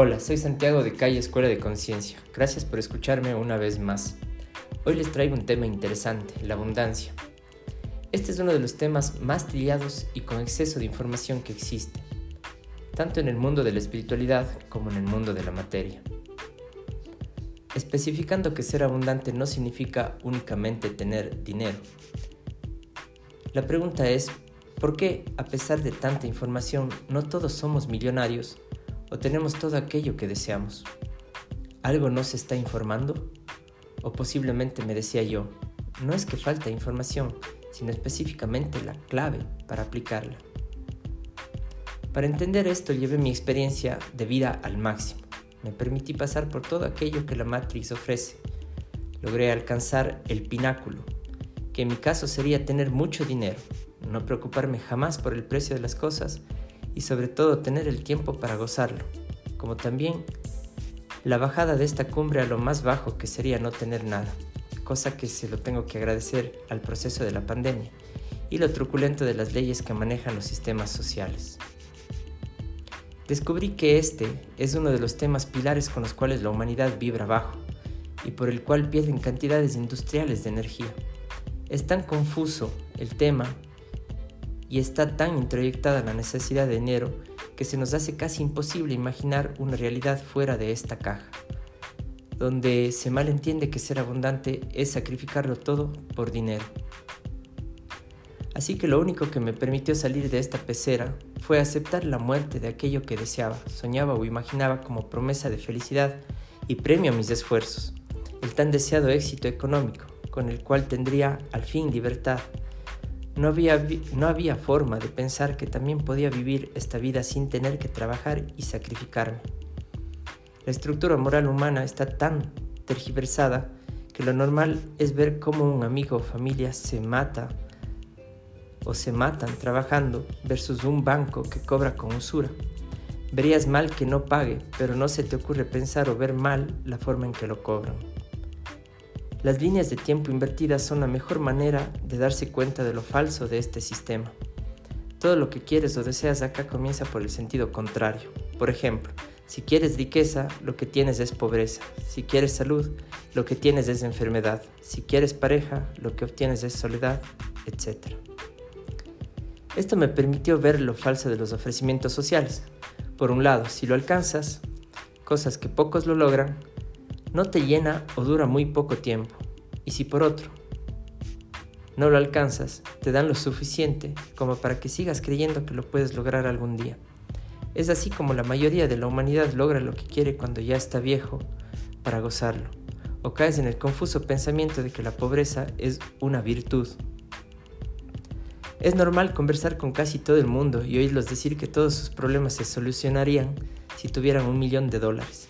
Hola, soy Santiago de Calle Escuela de Conciencia. Gracias por escucharme una vez más. Hoy les traigo un tema interesante, la abundancia. Este es uno de los temas más trillados y con exceso de información que existe, tanto en el mundo de la espiritualidad como en el mundo de la materia. Especificando que ser abundante no significa únicamente tener dinero. La pregunta es, ¿por qué, a pesar de tanta información, no todos somos millonarios o tenemos todo aquello que deseamos. ¿Algo no se está informando? O posiblemente me decía yo, no es que falta información, sino específicamente la clave para aplicarla. Para entender esto llevé mi experiencia de vida al máximo. Me permití pasar por todo aquello que la Matrix ofrece. Logré alcanzar el pináculo, que en mi caso sería tener mucho dinero, no preocuparme jamás por el precio de las cosas y sobre todo tener el tiempo para gozarlo, como también la bajada de esta cumbre a lo más bajo que sería no tener nada, cosa que se lo tengo que agradecer al proceso de la pandemia y lo truculento de las leyes que manejan los sistemas sociales. Descubrí que este es uno de los temas pilares con los cuales la humanidad vibra bajo y por el cual pierden cantidades industriales de energía. Es tan confuso el tema y está tan introyectada la necesidad de dinero que se nos hace casi imposible imaginar una realidad fuera de esta caja, donde se malentiende que ser abundante es sacrificarlo todo por dinero. Así que lo único que me permitió salir de esta pecera fue aceptar la muerte de aquello que deseaba, soñaba o imaginaba como promesa de felicidad y premio a mis esfuerzos, el tan deseado éxito económico, con el cual tendría al fin libertad, no había, no había forma de pensar que también podía vivir esta vida sin tener que trabajar y sacrificarme. La estructura moral humana está tan tergiversada que lo normal es ver cómo un amigo o familia se mata o se matan trabajando versus un banco que cobra con usura. Verías mal que no pague, pero no se te ocurre pensar o ver mal la forma en que lo cobran. Las líneas de tiempo invertidas son la mejor manera de darse cuenta de lo falso de este sistema. Todo lo que quieres o deseas acá comienza por el sentido contrario. Por ejemplo, si quieres riqueza, lo que tienes es pobreza. Si quieres salud, lo que tienes es enfermedad. Si quieres pareja, lo que obtienes es soledad, etc. Esto me permitió ver lo falso de los ofrecimientos sociales. Por un lado, si lo alcanzas, cosas que pocos lo logran, no te llena o dura muy poco tiempo. Y si por otro no lo alcanzas, te dan lo suficiente como para que sigas creyendo que lo puedes lograr algún día. Es así como la mayoría de la humanidad logra lo que quiere cuando ya está viejo para gozarlo. O caes en el confuso pensamiento de que la pobreza es una virtud. Es normal conversar con casi todo el mundo y oírlos decir que todos sus problemas se solucionarían si tuvieran un millón de dólares.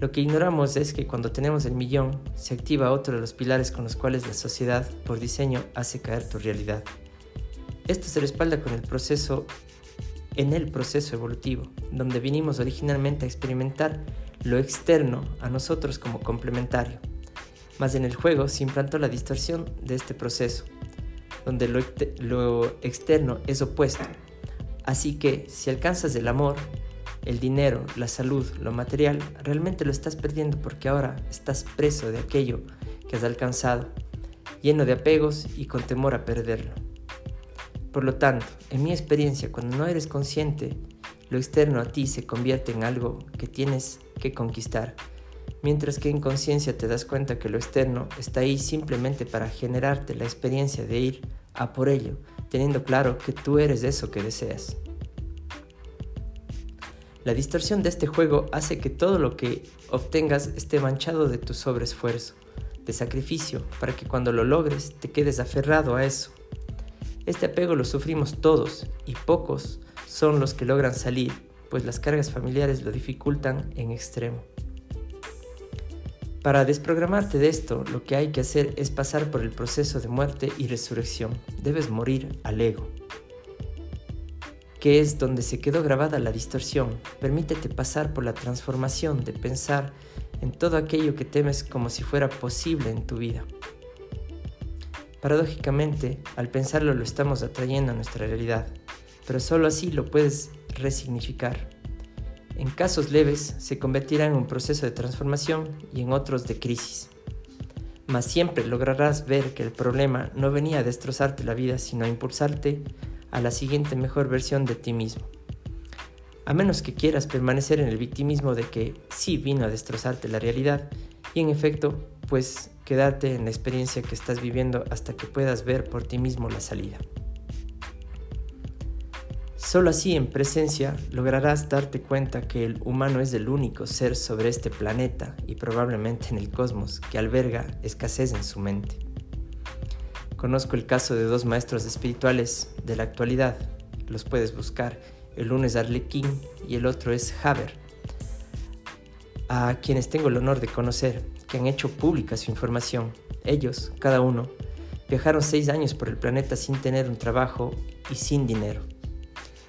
Lo que ignoramos es que cuando tenemos el millón, se activa otro de los pilares con los cuales la sociedad, por diseño, hace caer tu realidad. Esto se respalda con el proceso, en el proceso evolutivo, donde vinimos originalmente a experimentar lo externo a nosotros como complementario. Mas en el juego se implantó la distorsión de este proceso, donde lo, lo externo es opuesto. Así que si alcanzas el amor, el dinero, la salud, lo material, realmente lo estás perdiendo porque ahora estás preso de aquello que has alcanzado, lleno de apegos y con temor a perderlo. Por lo tanto, en mi experiencia, cuando no eres consciente, lo externo a ti se convierte en algo que tienes que conquistar, mientras que en conciencia te das cuenta que lo externo está ahí simplemente para generarte la experiencia de ir a por ello, teniendo claro que tú eres eso que deseas. La distorsión de este juego hace que todo lo que obtengas esté manchado de tu sobreesfuerzo, de sacrificio, para que cuando lo logres te quedes aferrado a eso. Este apego lo sufrimos todos y pocos son los que logran salir, pues las cargas familiares lo dificultan en extremo. Para desprogramarte de esto, lo que hay que hacer es pasar por el proceso de muerte y resurrección. Debes morir al ego que es donde se quedó grabada la distorsión. Permítete pasar por la transformación de pensar en todo aquello que temes como si fuera posible en tu vida. Paradójicamente, al pensarlo lo estamos atrayendo a nuestra realidad, pero solo así lo puedes resignificar. En casos leves se convertirá en un proceso de transformación y en otros de crisis. Mas siempre lograrás ver que el problema no venía a destrozarte la vida, sino a impulsarte a la siguiente mejor versión de ti mismo. A menos que quieras permanecer en el victimismo de que sí vino a destrozarte la realidad y en efecto, pues quedarte en la experiencia que estás viviendo hasta que puedas ver por ti mismo la salida. Solo así en presencia lograrás darte cuenta que el humano es el único ser sobre este planeta y probablemente en el cosmos que alberga escasez en su mente. Conozco el caso de dos maestros espirituales de la actualidad, los puedes buscar, el uno es Arlequín y el otro es Haber, a quienes tengo el honor de conocer, que han hecho pública su información. Ellos, cada uno, viajaron seis años por el planeta sin tener un trabajo y sin dinero.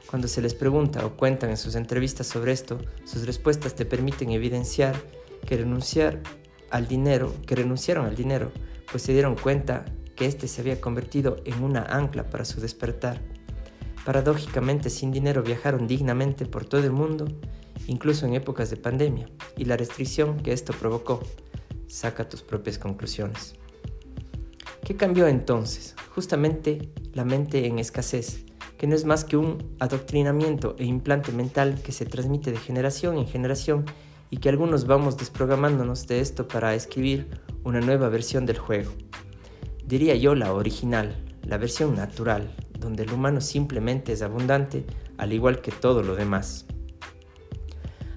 Cuando se les pregunta o cuentan en sus entrevistas sobre esto, sus respuestas te permiten evidenciar que renunciar al dinero, que renunciaron al dinero, pues se dieron cuenta que éste se había convertido en una ancla para su despertar. Paradójicamente, sin dinero viajaron dignamente por todo el mundo, incluso en épocas de pandemia, y la restricción que esto provocó. Saca tus propias conclusiones. ¿Qué cambió entonces? Justamente la mente en escasez, que no es más que un adoctrinamiento e implante mental que se transmite de generación en generación y que algunos vamos desprogramándonos de esto para escribir una nueva versión del juego. Diría yo la original, la versión natural, donde el humano simplemente es abundante, al igual que todo lo demás.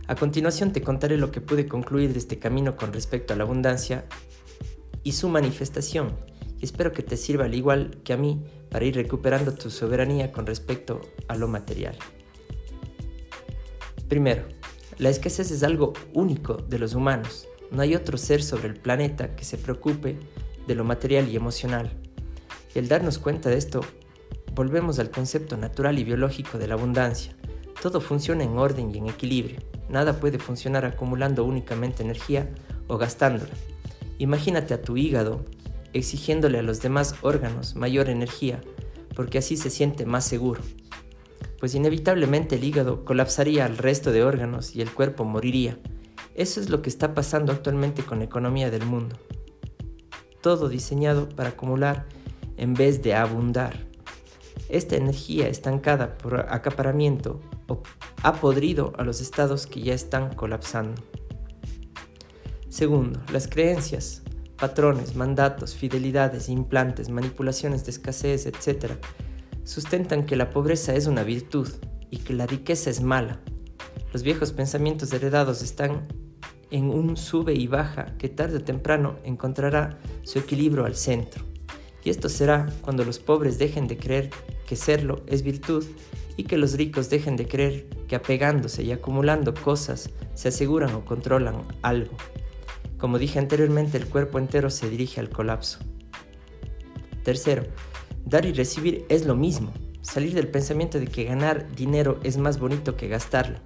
A continuación te contaré lo que pude concluir de este camino con respecto a la abundancia y su manifestación, y espero que te sirva al igual que a mí para ir recuperando tu soberanía con respecto a lo material. Primero, la escasez es algo único de los humanos. No hay otro ser sobre el planeta que se preocupe de lo material y emocional. Y al darnos cuenta de esto, volvemos al concepto natural y biológico de la abundancia. Todo funciona en orden y en equilibrio. Nada puede funcionar acumulando únicamente energía o gastándola. Imagínate a tu hígado exigiéndole a los demás órganos mayor energía, porque así se siente más seguro. Pues inevitablemente el hígado colapsaría al resto de órganos y el cuerpo moriría. Eso es lo que está pasando actualmente con la economía del mundo. Todo diseñado para acumular en vez de abundar. Esta energía estancada por acaparamiento ha podrido a los estados que ya están colapsando. Segundo, las creencias, patrones, mandatos, fidelidades, implantes, manipulaciones de escasez, etc., sustentan que la pobreza es una virtud y que la riqueza es mala. Los viejos pensamientos heredados están en un sube y baja que tarde o temprano encontrará su equilibrio al centro. Y esto será cuando los pobres dejen de creer que serlo es virtud y que los ricos dejen de creer que apegándose y acumulando cosas se aseguran o controlan algo. Como dije anteriormente, el cuerpo entero se dirige al colapso. Tercero, dar y recibir es lo mismo. Salir del pensamiento de que ganar dinero es más bonito que gastarlo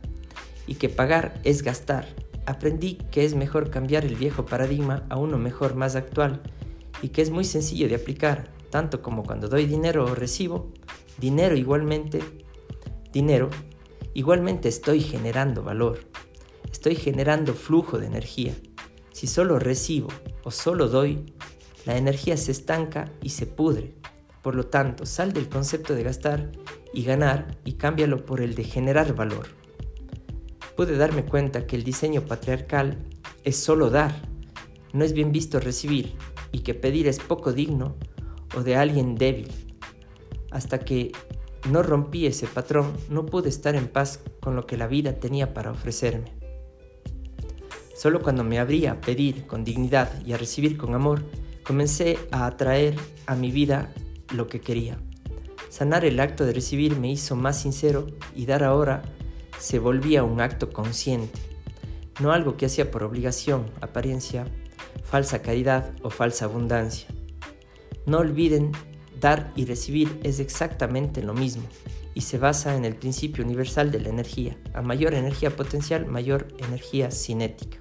y que pagar es gastar. Aprendí que es mejor cambiar el viejo paradigma a uno mejor, más actual y que es muy sencillo de aplicar, tanto como cuando doy dinero o recibo, dinero igualmente, dinero, igualmente estoy generando valor, estoy generando flujo de energía. Si solo recibo o solo doy, la energía se estanca y se pudre. Por lo tanto, sal del concepto de gastar y ganar y cámbialo por el de generar valor. Pude darme cuenta que el diseño patriarcal es solo dar, no es bien visto recibir y que pedir es poco digno o de alguien débil. Hasta que no rompí ese patrón, no pude estar en paz con lo que la vida tenía para ofrecerme. Solo cuando me abrí a pedir con dignidad y a recibir con amor, comencé a atraer a mi vida lo que quería. Sanar el acto de recibir me hizo más sincero y dar ahora se volvía un acto consciente, no algo que hacía por obligación, apariencia, falsa caridad o falsa abundancia. No olviden, dar y recibir es exactamente lo mismo y se basa en el principio universal de la energía. A mayor energía potencial, mayor energía cinética.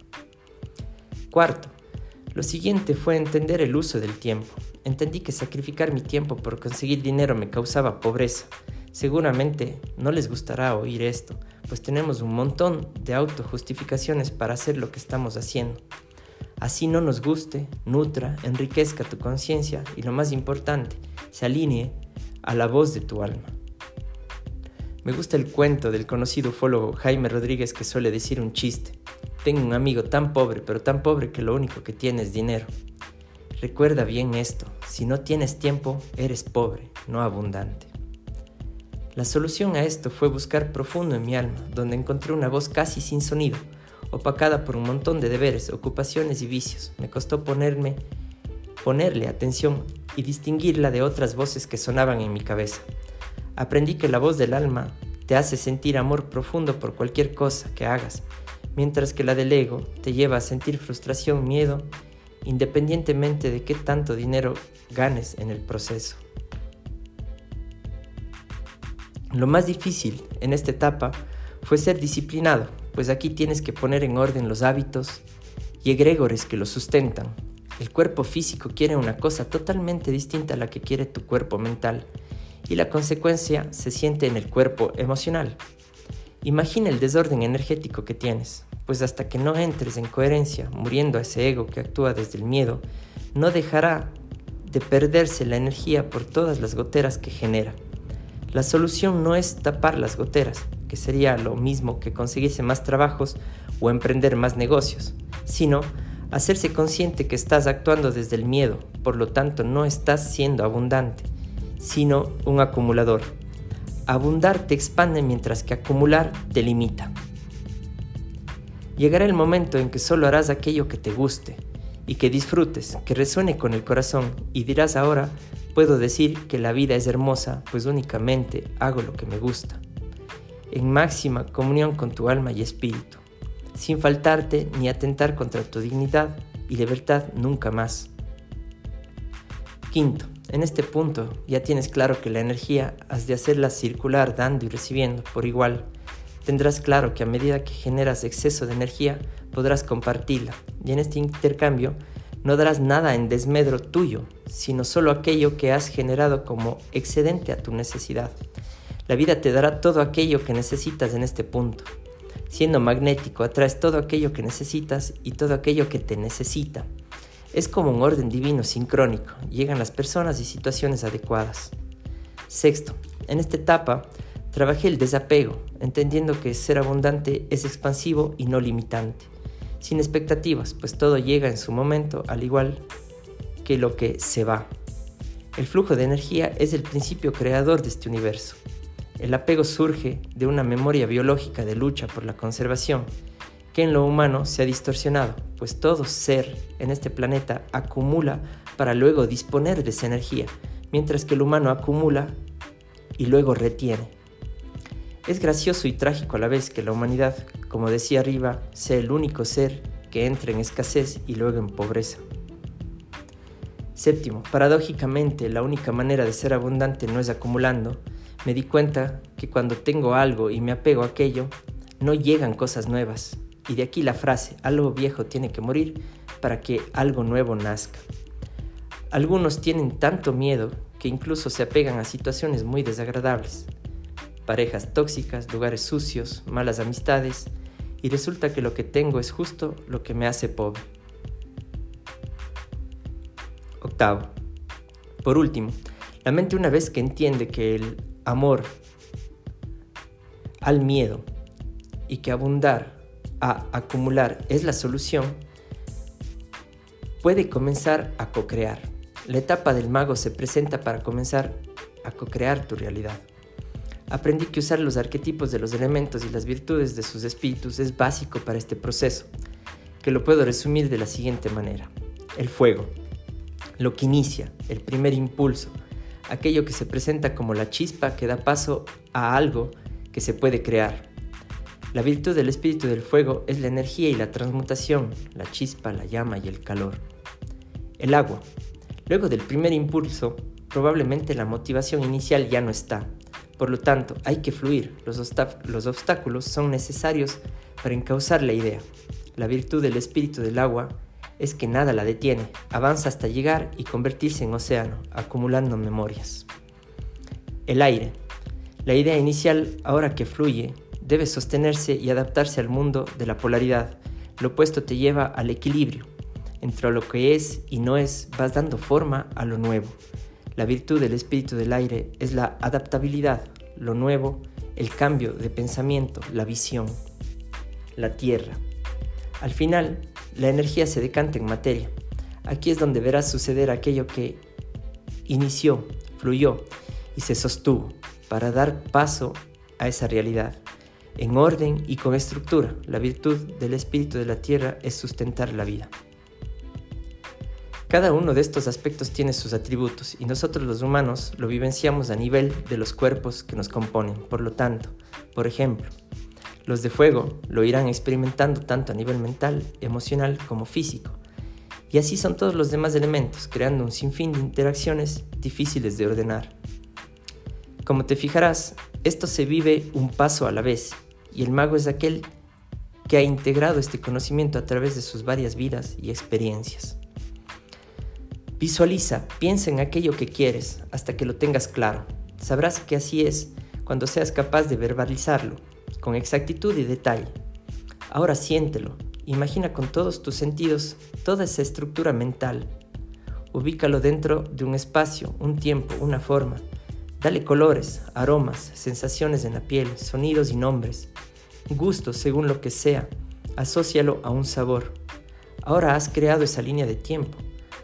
Cuarto, lo siguiente fue entender el uso del tiempo. Entendí que sacrificar mi tiempo por conseguir dinero me causaba pobreza. Seguramente no les gustará oír esto, pues tenemos un montón de autojustificaciones para hacer lo que estamos haciendo. Así no nos guste, nutra, enriquezca tu conciencia y lo más importante, se alinee a la voz de tu alma. Me gusta el cuento del conocido ufólogo Jaime Rodríguez que suele decir un chiste. Tengo un amigo tan pobre, pero tan pobre que lo único que tiene es dinero. Recuerda bien esto, si no tienes tiempo, eres pobre, no abundante. La solución a esto fue buscar profundo en mi alma, donde encontré una voz casi sin sonido, opacada por un montón de deberes, ocupaciones y vicios. Me costó ponerme, ponerle atención y distinguirla de otras voces que sonaban en mi cabeza. Aprendí que la voz del alma te hace sentir amor profundo por cualquier cosa que hagas, mientras que la del ego te lleva a sentir frustración, miedo independientemente de qué tanto dinero ganes en el proceso. Lo más difícil en esta etapa fue ser disciplinado, pues aquí tienes que poner en orden los hábitos y egregores que lo sustentan. El cuerpo físico quiere una cosa totalmente distinta a la que quiere tu cuerpo mental y la consecuencia se siente en el cuerpo emocional. Imagina el desorden energético que tienes pues hasta que no entres en coherencia, muriendo a ese ego que actúa desde el miedo, no dejará de perderse la energía por todas las goteras que genera. La solución no es tapar las goteras, que sería lo mismo que conseguirse más trabajos o emprender más negocios, sino hacerse consciente que estás actuando desde el miedo, por lo tanto no estás siendo abundante, sino un acumulador. Abundar te expande mientras que acumular te limita. Llegará el momento en que solo harás aquello que te guste y que disfrutes, que resuene con el corazón y dirás ahora, puedo decir que la vida es hermosa, pues únicamente hago lo que me gusta. En máxima comunión con tu alma y espíritu, sin faltarte ni atentar contra tu dignidad y libertad nunca más. Quinto, en este punto ya tienes claro que la energía has de hacerla circular dando y recibiendo por igual tendrás claro que a medida que generas exceso de energía podrás compartirla y en este intercambio no darás nada en desmedro tuyo, sino solo aquello que has generado como excedente a tu necesidad. La vida te dará todo aquello que necesitas en este punto. Siendo magnético, atraes todo aquello que necesitas y todo aquello que te necesita. Es como un orden divino sincrónico, llegan las personas y situaciones adecuadas. Sexto, en esta etapa Trabajé el desapego, entendiendo que ser abundante es expansivo y no limitante, sin expectativas, pues todo llega en su momento, al igual que lo que se va. El flujo de energía es el principio creador de este universo. El apego surge de una memoria biológica de lucha por la conservación, que en lo humano se ha distorsionado, pues todo ser en este planeta acumula para luego disponer de esa energía, mientras que el humano acumula y luego retiene. Es gracioso y trágico a la vez que la humanidad, como decía arriba, sea el único ser que entra en escasez y luego en pobreza. Séptimo, paradójicamente la única manera de ser abundante no es acumulando. Me di cuenta que cuando tengo algo y me apego a aquello, no llegan cosas nuevas. Y de aquí la frase, algo viejo tiene que morir para que algo nuevo nazca. Algunos tienen tanto miedo que incluso se apegan a situaciones muy desagradables parejas tóxicas, lugares sucios, malas amistades, y resulta que lo que tengo es justo lo que me hace pobre. Octavo. Por último, la mente una vez que entiende que el amor al miedo y que abundar a acumular es la solución, puede comenzar a co-crear. La etapa del mago se presenta para comenzar a co-crear tu realidad. Aprendí que usar los arquetipos de los elementos y las virtudes de sus espíritus es básico para este proceso, que lo puedo resumir de la siguiente manera. El fuego, lo que inicia, el primer impulso, aquello que se presenta como la chispa que da paso a algo que se puede crear. La virtud del espíritu del fuego es la energía y la transmutación, la chispa, la llama y el calor. El agua. Luego del primer impulso, probablemente la motivación inicial ya no está, por lo tanto, hay que fluir. Los, obstáculos son necesarios para encauzar la idea. La virtud del espíritu del agua es que nada la detiene, avanza hasta llegar y convertirse en océano, acumulando memorias. El aire. La idea inicial, ahora que fluye, debe sostenerse y adaptarse al mundo de la polaridad. Lo opuesto te lleva al equilibrio. Entre lo que es y no es, vas dando forma a lo nuevo. La virtud del espíritu del aire es la adaptabilidad, lo nuevo, el cambio de pensamiento, la visión. La tierra. Al final, la energía se decanta en materia. Aquí es donde verás suceder aquello que inició, fluyó y se sostuvo para dar paso a esa realidad. En orden y con estructura, la virtud del espíritu de la tierra es sustentar la vida. Cada uno de estos aspectos tiene sus atributos y nosotros los humanos lo vivenciamos a nivel de los cuerpos que nos componen. Por lo tanto, por ejemplo, los de fuego lo irán experimentando tanto a nivel mental, emocional como físico. Y así son todos los demás elementos, creando un sinfín de interacciones difíciles de ordenar. Como te fijarás, esto se vive un paso a la vez, y el mago es aquel que ha integrado este conocimiento a través de sus varias vidas y experiencias. Visualiza, piensa en aquello que quieres hasta que lo tengas claro. Sabrás que así es cuando seas capaz de verbalizarlo, con exactitud y detalle. Ahora siéntelo, imagina con todos tus sentidos toda esa estructura mental. Ubícalo dentro de un espacio, un tiempo, una forma. Dale colores, aromas, sensaciones en la piel, sonidos y nombres. Gustos según lo que sea. Asocialo a un sabor. Ahora has creado esa línea de tiempo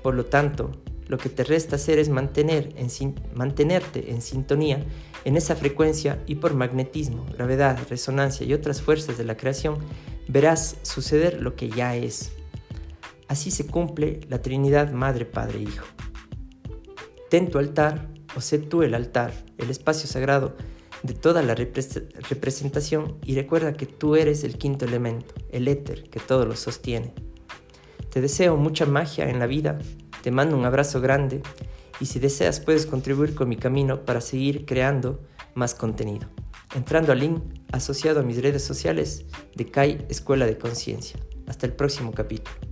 por lo tanto, lo que te resta hacer es mantener en, mantenerte en sintonía en esa frecuencia y por magnetismo, gravedad, resonancia y otras fuerzas de la creación, verás suceder lo que ya es. Así se cumple la Trinidad Madre, Padre, Hijo. Ten tu altar, o sé tú el altar, el espacio sagrado de toda la representación y recuerda que tú eres el quinto elemento, el éter que todo lo sostiene. Te deseo mucha magia en la vida, te mando un abrazo grande y si deseas puedes contribuir con mi camino para seguir creando más contenido. Entrando al link asociado a mis redes sociales de CAI Escuela de Conciencia. Hasta el próximo capítulo.